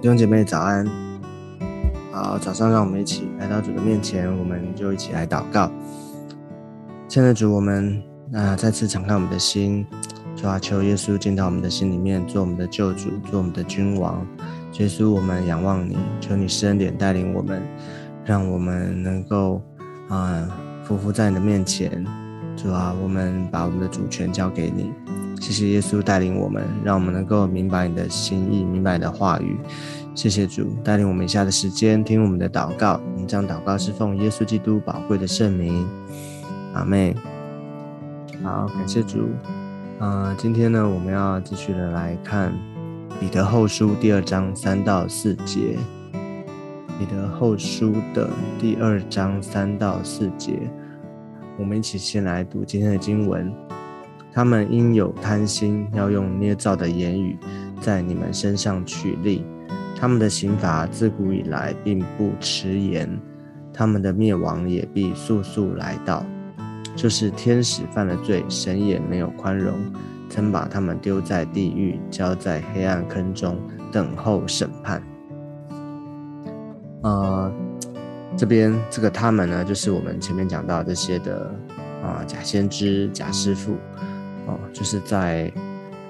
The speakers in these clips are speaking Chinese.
弟兄姐妹早安。好，早上让我们一起来到主的面前，我们就一起来祷告。亲爱的主，我们那再次敞开我们的心，主啊，求耶稣进到我们的心里面，做我们的救主，做我们的君王。耶稣，我们仰望你，求你施恩典带领我们，让我们能够啊匍匐在你的面前。主啊，我们把我们的主权交给你。谢谢耶稣带领我们，让我们能够明白你的心意，明白你的话语。谢谢主带领我们以下的时间听我们的祷告。我们将祷告是奉耶稣基督宝贵的圣名。阿妹，好，感谢主。啊，今天呢，我们要继续的来看彼得后书第二章三到四节。彼得后书的第二章三到四节，我们一起先来读今天的经文。他们因有贪心，要用捏造的言语在你们身上取利。他们的刑罚自古以来并不迟延，他们的灭亡也必速速来到。就是天使犯了罪，神也没有宽容，曾把他们丢在地狱，交在黑暗坑中，等候审判。呃，这边这个他们呢，就是我们前面讲到这些的啊，假先知、假师傅。哦，就是在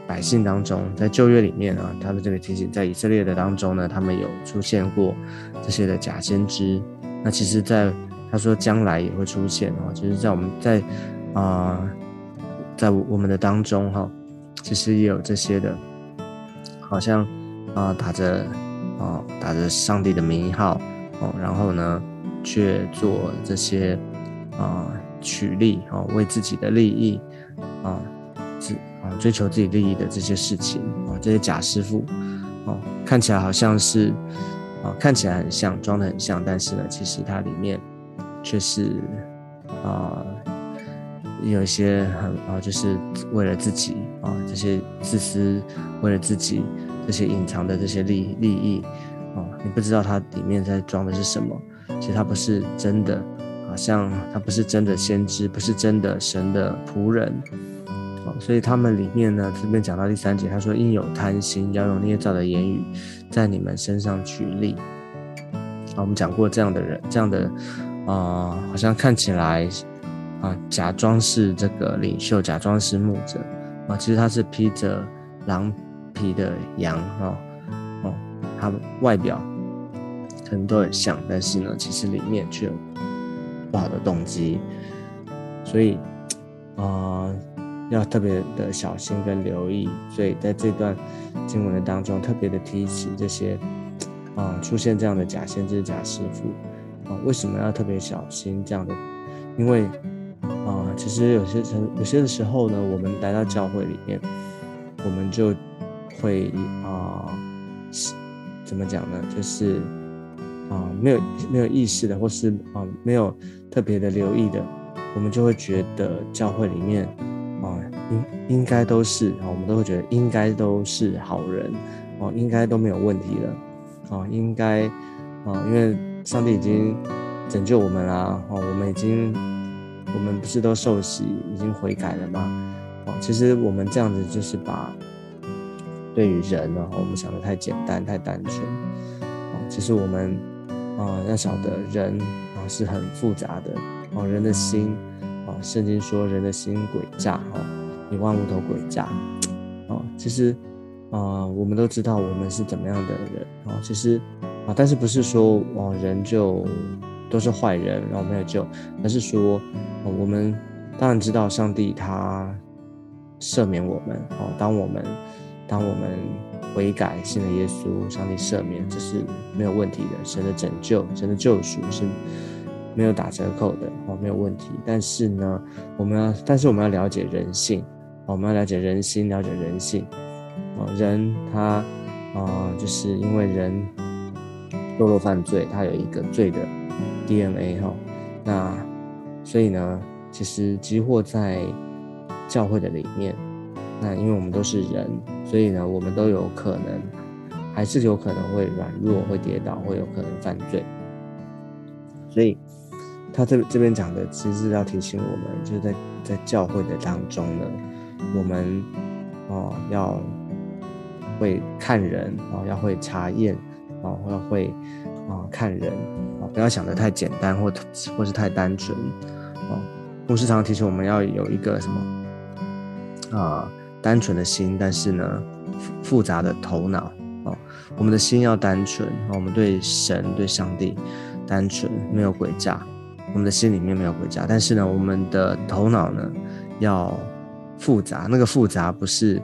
百姓当中，在旧约里面啊，他们这个提醒，在以色列的当中呢，他们有出现过这些的假先知。那其实，在他说将来也会出现哦，就是在我们在啊，在我们的当中哈，其实也有这些的，好像啊打着啊打着上帝的名号哦，然后呢，却做这些啊取利哦，为自己的利益啊。啊，追求自己利益的这些事情啊，这些假师傅，哦，看起来好像是啊，看起来很像，装的很像，但是呢，其实它里面却是啊，有一些很啊，就是为了自己啊，这些自私，为了自己这些隐藏的这些利利益啊，你不知道它里面在装的是什么，其实它不是真的，好像它不是真的先知，不是真的神的仆人。所以他们里面呢，这边讲到第三节，他说：“应有贪心，要用捏造的言语在你们身上举例。”啊，我们讲过这样的人，这样的啊，好像看起来啊，假装是这个领袖，假装是牧者啊，其实他是披着狼皮的羊啊，哦，他外表可能都很像，但是呢，其实里面却有不好的动机，所以啊。要特别的小心跟留意，所以在这段经文的当中，特别的提起这些啊出现这样的假先知、假师傅啊，为什么要特别小心这样的？因为啊，其实有些时有些的时候呢，我们来到教会里面，我们就会啊，怎么讲呢？就是啊，没有没有意识的，或是啊没有特别的留意的，我们就会觉得教会里面。啊，应应该都是啊，我们都会觉得应该都是好人哦，应该都没有问题了啊，应该啊，因为上帝已经拯救我们啦哦，我们已经我们不是都受洗已经悔改了吗？哦，其实我们这样子就是把对于人呢，我们想的太简单太单纯哦，其实我们啊要晓得人啊是很复杂的哦，人的心。啊圣经说人的心诡诈，哈，你万物都诡诈，哦，其实，啊，我们都知道我们是怎么样的人，哦，其实，啊，但是不是说，哦，人就都是坏人，然后没有救，而是说，我们当然知道上帝他赦免我们，哦，当我们当我们悔改信了耶稣，上帝赦免，这是没有问题的，神的拯救，神的救赎是。没有打折扣的哦，没有问题。但是呢，我们要，但是我们要了解人性，我们要了解人心，了解人性。哦，人他啊，就是因为人堕落犯罪，他有一个罪的 DNA 哈。那所以呢，其实集货在教会的里面，那因为我们都是人，所以呢，我们都有可能，还是有可能会软弱，会跌倒，会有可能犯罪。所以。他这这边讲的，其实是要提醒我们，就是在在教会的当中呢，我们哦要会看人啊，要会查验啊，要会啊看人啊，不要想的太简单或或是太单纯啊。牧师常提醒我们要有一个什么啊，单纯的心，但是呢复杂的头脑啊。我们的心要单纯啊，我们对神对上帝单纯，没有诡诈。我们的心里面没有回家，但是呢，我们的头脑呢要复杂。那个复杂不是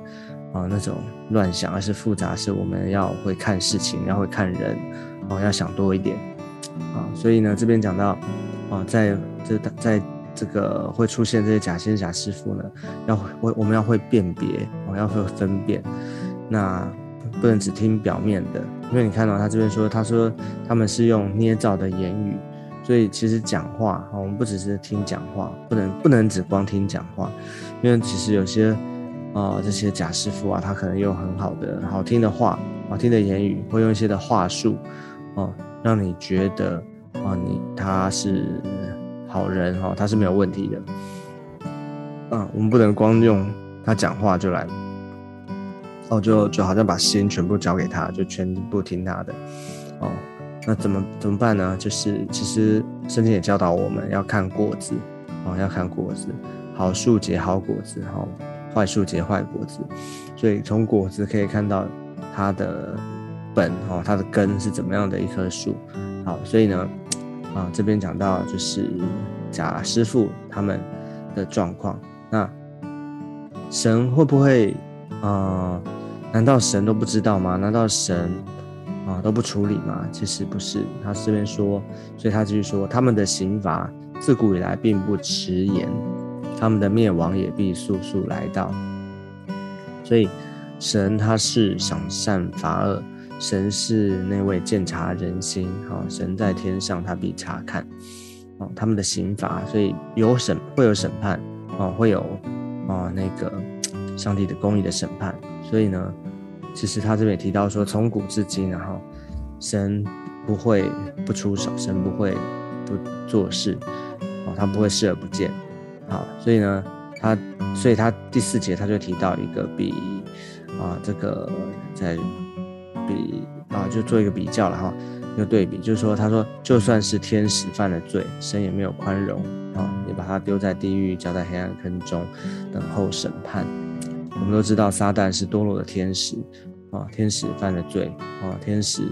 啊那种乱想，而是复杂是我们要会看事情，要会看人，哦，要想多一点啊。所以呢，这边讲到啊，在这在这个会出现这些假先假师傅呢，要我我们要会辨别，我要会分辨，那不能只听表面的，因为你看到他这边说，他说他们是用捏造的言语。所以其实讲话，我们不只是听讲话，不能不能只光听讲话，因为其实有些啊这些假师傅啊，他可能有很好的好听的话，好听的言语，会用一些的话术，哦，让你觉得啊你他是好人哈，他是没有问题的。嗯，我们不能光用他讲话就来，哦就就好像把心全部交给他，就全部听他的，哦。那怎么怎么办呢？就是其实圣经也教导我们要看果子，哦，要看果子，好树结好果子，好坏树结坏果子。所以从果子可以看到它的本，哦，它的根是怎么样的一棵树。好，所以呢，啊，这边讲到就是假师傅他们的状况。那神会不会啊？难道神都不知道吗？难道神？啊，都不处理嘛？其实不是，他这边说，所以他继续说，他们的刑罚自古以来并不迟延，他们的灭亡也必速速来到。所以神他是赏善罚恶，神是那位鉴察人心，哈，神在天上他必查看，啊，他们的刑罚，所以有审会有审判，啊，会有啊那个上帝的公义的审判，所以呢。其实他这边也提到说，从古至今，然后神不会不出手，神不会不做事，哦，他不会视而不见，好，所以呢，他，所以他第四节他就提到一个比啊，这个在比啊，就做一个比较了哈，一个对比，就是说，他说，就算是天使犯了罪，神也没有宽容啊，也把他丢在地狱，交在黑暗坑中，等候审判。我们都知道，撒旦是堕落的天使。啊，天使犯了罪啊！天使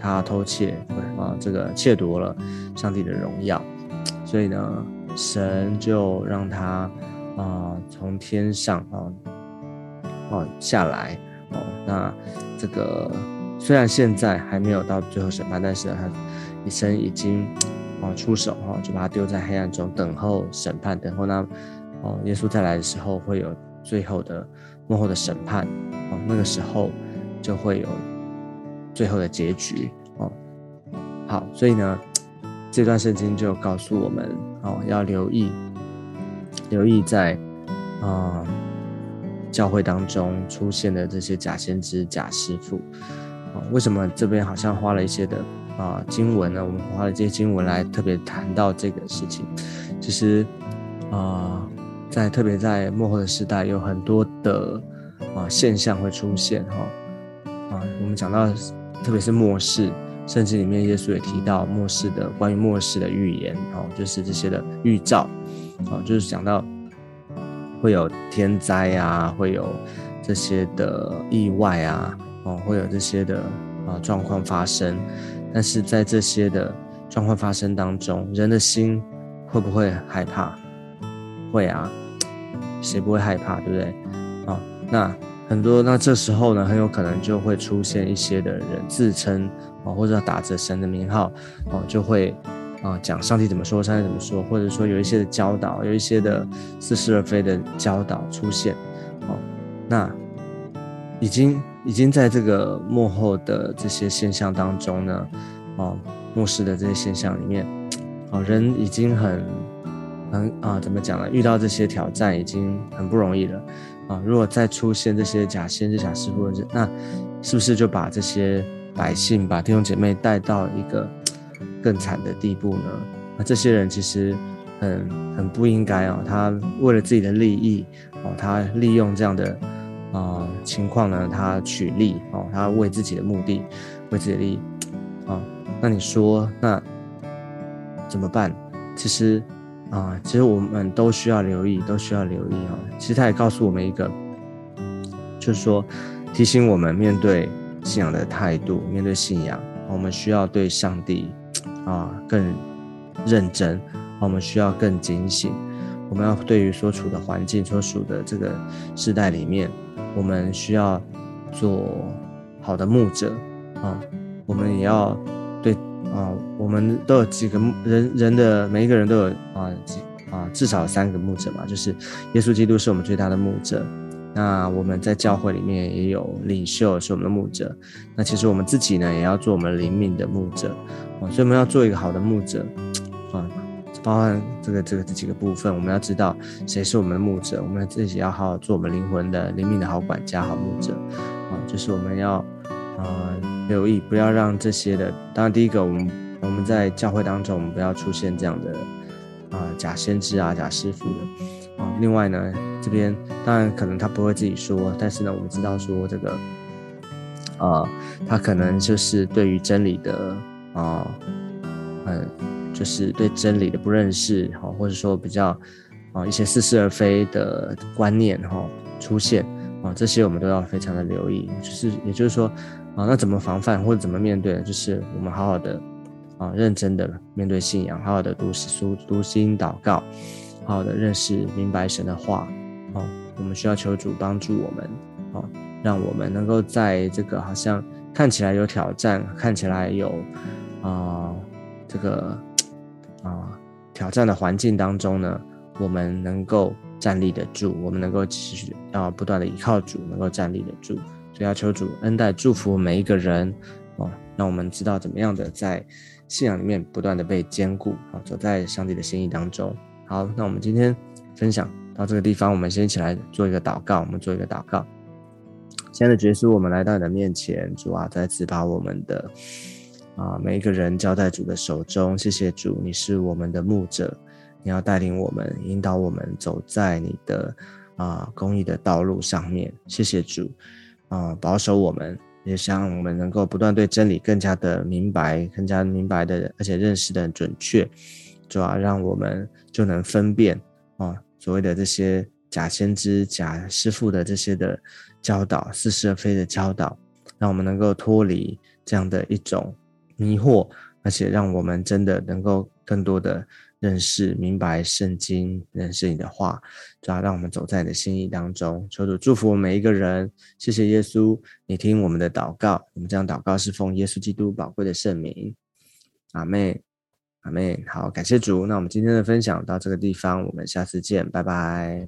他偷窃啊，这个窃夺了上帝的荣耀，所以呢，神就让他啊从天上啊哦下来哦。那这个虽然现在还没有到最后审判，但是他神已经啊出手哈，就把他丢在黑暗中等候审判，等候那哦耶稣再来的时候会有最后的幕后的审判哦，那个时候。就会有最后的结局哦。好，所以呢，这段圣经就告诉我们哦，要留意，留意在啊教会当中出现的这些假先知、假师傅啊。为什么这边好像花了一些的啊经文呢？我们花了这些经文来特别谈到这个事情。其实啊，在特别在幕后的时代，有很多的啊现象会出现哈。啊，我们讲到，特别是末世，甚至里面耶稣也提到末世的关于末世的预言，哦，就是这些的预兆，哦，就是讲到会有天灾啊，会有这些的意外啊，哦，会有这些的啊状况发生，但是在这些的状况发生当中，人的心会不会害怕？会啊，谁不会害怕，对不对？啊，那。很多，那这时候呢，很有可能就会出现一些的人自称啊，或者打着神的名号哦，就会啊讲上帝怎么说，上帝怎么说，或者说有一些的教导，有一些的似是而非的教导出现哦。那已经已经在这个幕后的这些现象当中呢，哦，末世的这些现象里面，哦，人已经很很啊，怎么讲呢？遇到这些挑战已经很不容易了。啊，如果再出现这些假先知、假师傅，那是不是就把这些百姓、把弟兄姐妹带到一个更惨的地步呢？那这些人其实很很不应该哦，他为了自己的利益哦，他利用这样的啊情况呢，他取利哦，他为自己的目的，为自己的利益啊。那你说那怎么办？其实啊，其实我们都需要留意，都需要留意啊。其实他也告诉我们一个，就是说提醒我们面对信仰的态度，面对信仰，我们需要对上帝啊更认真，我们需要更警醒。我们要对于所处的环境、所处的这个时代里面，我们需要做好的牧者啊。我们也要啊，我们都有几个人人的每一个人都有啊几啊至少三个牧者嘛，就是耶稣基督是我们最大的牧者。那我们在教会里面也有领袖是我们的牧者。那其实我们自己呢，也要做我们灵命的牧者啊。所以我们要做一个好的牧者啊。包含这个这个这几个部分，我们要知道谁是我们的牧者，我们自己要好好做我们灵魂的灵命的好管家、好牧者啊。就是我们要啊留意，不要让这些的。当然，第一个，我们我们在教会当中，我们不要出现这样的啊假先知啊、假师傅的啊。另外呢，这边当然可能他不会自己说，但是呢，我们知道说这个啊，他可能就是对于真理的啊，嗯。就是对真理的不认识，哈，或者说比较啊一些似是而非的观念，哈出现啊，这些我们都要非常的留意。就是也就是说啊，那怎么防范或者怎么面对呢？就是我们好好的啊，认真的面对信仰，好好的读书、读经、祷告，好好的认识、明白神的话，啊，我们需要求主帮助我们，啊，让我们能够在这个好像看起来有挑战、看起来有啊这个。啊，挑战的环境当中呢，我们能够站立得住，我们能够继续要不断的依靠主，能够站立得住。所以要求主恩待祝福每一个人，哦，让我们知道怎么样的在信仰里面不断的被坚固，啊，走在上帝的心意当中。好，那我们今天分享到这个地方，我们先一起来做一个祷告，我们做一个祷告。亲爱的耶稣，我们来到你的面前，主啊，再次把我们的。啊，每一个人交在主的手中。谢谢主，你是我们的牧者，你要带领我们，引导我们走在你的啊公义的道路上面。谢谢主，啊，保守我们，也想我们能够不断对真理更加的明白，更加明白的，而且认识的准确。主要，让我们就能分辨啊所谓的这些假先知、假师傅的这些的教导，似是而非的教导，让我们能够脱离这样的一种。迷惑，而且让我们真的能够更多的认识、明白圣经，认识你的话，主要让我们走在你的心意当中。求主祝福我们每一个人，谢谢耶稣，你听我们的祷告。我们这样祷告是奉耶稣基督宝贵的圣名，阿妹，阿妹。好，感谢主。那我们今天的分享到这个地方，我们下次见，拜拜。